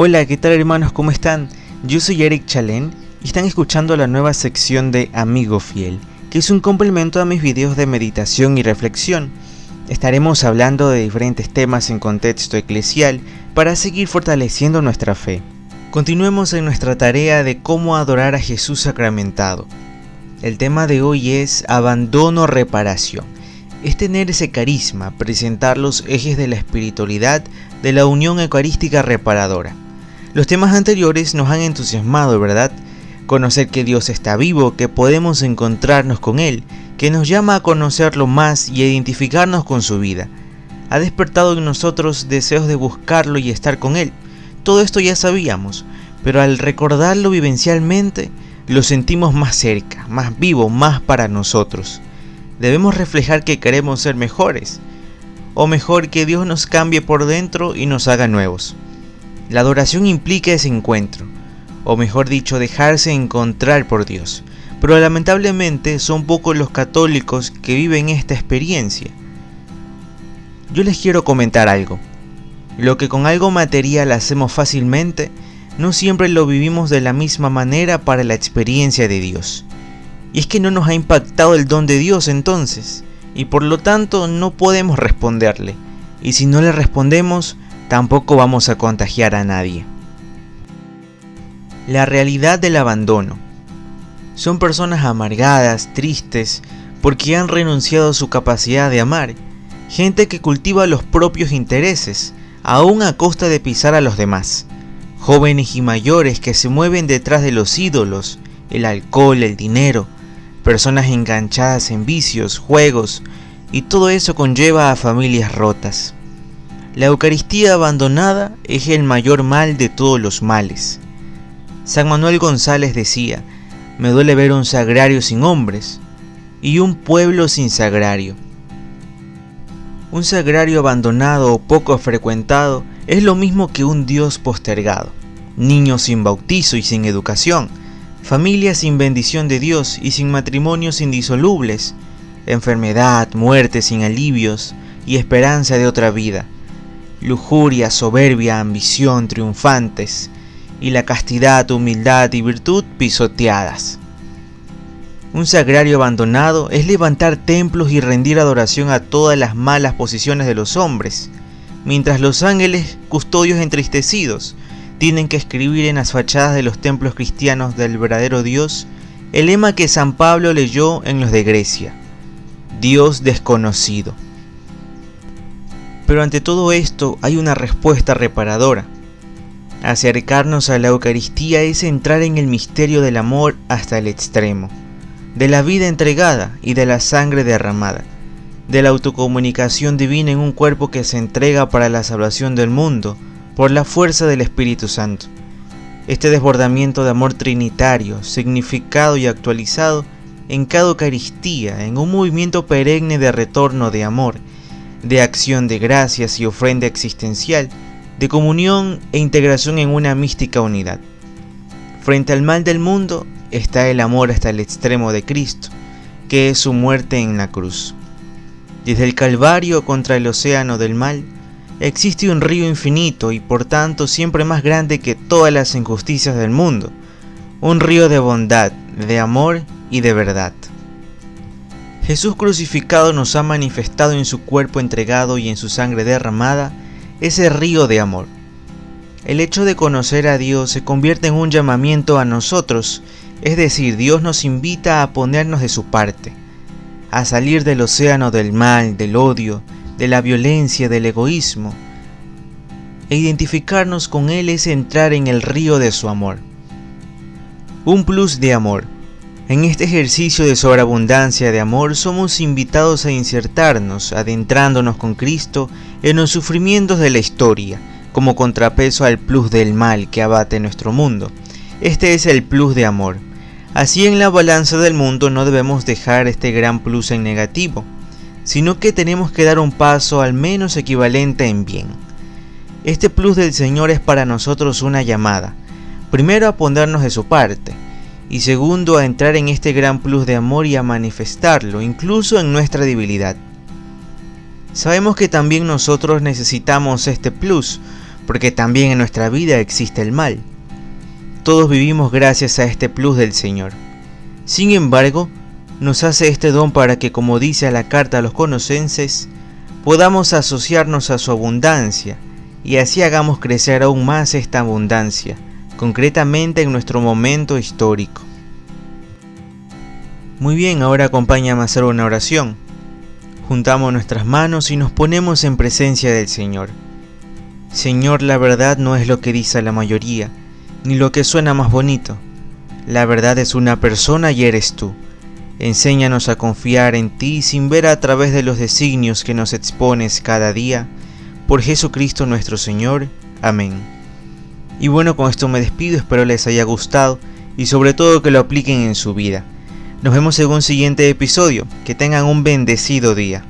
Hola, ¿qué tal hermanos? ¿Cómo están? Yo soy Eric Chalén y están escuchando la nueva sección de Amigo Fiel, que es un complemento a mis videos de meditación y reflexión. Estaremos hablando de diferentes temas en contexto eclesial para seguir fortaleciendo nuestra fe. Continuemos en nuestra tarea de cómo adorar a Jesús sacramentado. El tema de hoy es abandono reparación. Es tener ese carisma, presentar los ejes de la espiritualidad de la unión eucarística reparadora. Los temas anteriores nos han entusiasmado, ¿verdad? Conocer que Dios está vivo, que podemos encontrarnos con Él, que nos llama a conocerlo más y a identificarnos con su vida. Ha despertado en nosotros deseos de buscarlo y estar con Él. Todo esto ya sabíamos, pero al recordarlo vivencialmente, lo sentimos más cerca, más vivo, más para nosotros. Debemos reflejar que queremos ser mejores, o mejor que Dios nos cambie por dentro y nos haga nuevos. La adoración implica ese encuentro, o mejor dicho, dejarse encontrar por Dios. Pero lamentablemente son pocos los católicos que viven esta experiencia. Yo les quiero comentar algo. Lo que con algo material hacemos fácilmente, no siempre lo vivimos de la misma manera para la experiencia de Dios. Y es que no nos ha impactado el don de Dios entonces, y por lo tanto no podemos responderle. Y si no le respondemos, tampoco vamos a contagiar a nadie. La realidad del abandono. Son personas amargadas, tristes, porque han renunciado a su capacidad de amar. Gente que cultiva los propios intereses, aún a costa de pisar a los demás. Jóvenes y mayores que se mueven detrás de los ídolos, el alcohol, el dinero. Personas enganchadas en vicios, juegos, y todo eso conlleva a familias rotas. La Eucaristía abandonada es el mayor mal de todos los males. San Manuel González decía, me duele ver un sagrario sin hombres y un pueblo sin sagrario. Un sagrario abandonado o poco frecuentado es lo mismo que un Dios postergado, niños sin bautizo y sin educación, familias sin bendición de Dios y sin matrimonios indisolubles, enfermedad, muerte sin alivios y esperanza de otra vida lujuria, soberbia, ambición triunfantes, y la castidad, humildad y virtud pisoteadas. Un sagrario abandonado es levantar templos y rendir adoración a todas las malas posiciones de los hombres, mientras los ángeles, custodios entristecidos, tienen que escribir en las fachadas de los templos cristianos del verdadero Dios el lema que San Pablo leyó en los de Grecia, Dios desconocido. Pero ante todo esto hay una respuesta reparadora. Acercarnos a la Eucaristía es entrar en el misterio del amor hasta el extremo, de la vida entregada y de la sangre derramada, de la autocomunicación divina en un cuerpo que se entrega para la salvación del mundo por la fuerza del Espíritu Santo. Este desbordamiento de amor trinitario, significado y actualizado en cada Eucaristía, en un movimiento perenne de retorno de amor, de acción de gracias y ofrenda existencial, de comunión e integración en una mística unidad. Frente al mal del mundo está el amor hasta el extremo de Cristo, que es su muerte en la cruz. Desde el Calvario contra el océano del mal, existe un río infinito y por tanto siempre más grande que todas las injusticias del mundo, un río de bondad, de amor y de verdad. Jesús crucificado nos ha manifestado en su cuerpo entregado y en su sangre derramada ese río de amor. El hecho de conocer a Dios se convierte en un llamamiento a nosotros, es decir, Dios nos invita a ponernos de su parte, a salir del océano del mal, del odio, de la violencia, del egoísmo, e identificarnos con Él es entrar en el río de su amor. Un plus de amor en este ejercicio de sobreabundancia de amor somos invitados a insertarnos, adentrándonos con Cristo en los sufrimientos de la historia, como contrapeso al plus del mal que abate nuestro mundo. Este es el plus de amor. Así en la balanza del mundo no debemos dejar este gran plus en negativo, sino que tenemos que dar un paso al menos equivalente en bien. Este plus del Señor es para nosotros una llamada, primero a ponernos de su parte, y segundo a entrar en este gran plus de amor y a manifestarlo, incluso en nuestra debilidad. Sabemos que también nosotros necesitamos este plus, porque también en nuestra vida existe el mal. Todos vivimos gracias a este plus del Señor. Sin embargo, nos hace este don para que, como dice la carta a los conocenses, podamos asociarnos a su abundancia y así hagamos crecer aún más esta abundancia, concretamente en nuestro momento histórico. Muy bien, ahora acompáñame a hacer una oración. Juntamos nuestras manos y nos ponemos en presencia del Señor. Señor, la verdad no es lo que dice la mayoría, ni lo que suena más bonito. La verdad es una persona y eres tú. Enséñanos a confiar en ti sin ver a través de los designios que nos expones cada día. Por Jesucristo nuestro Señor. Amén. Y bueno, con esto me despido, espero les haya gustado y sobre todo que lo apliquen en su vida. Nos vemos en un siguiente episodio. Que tengan un bendecido día.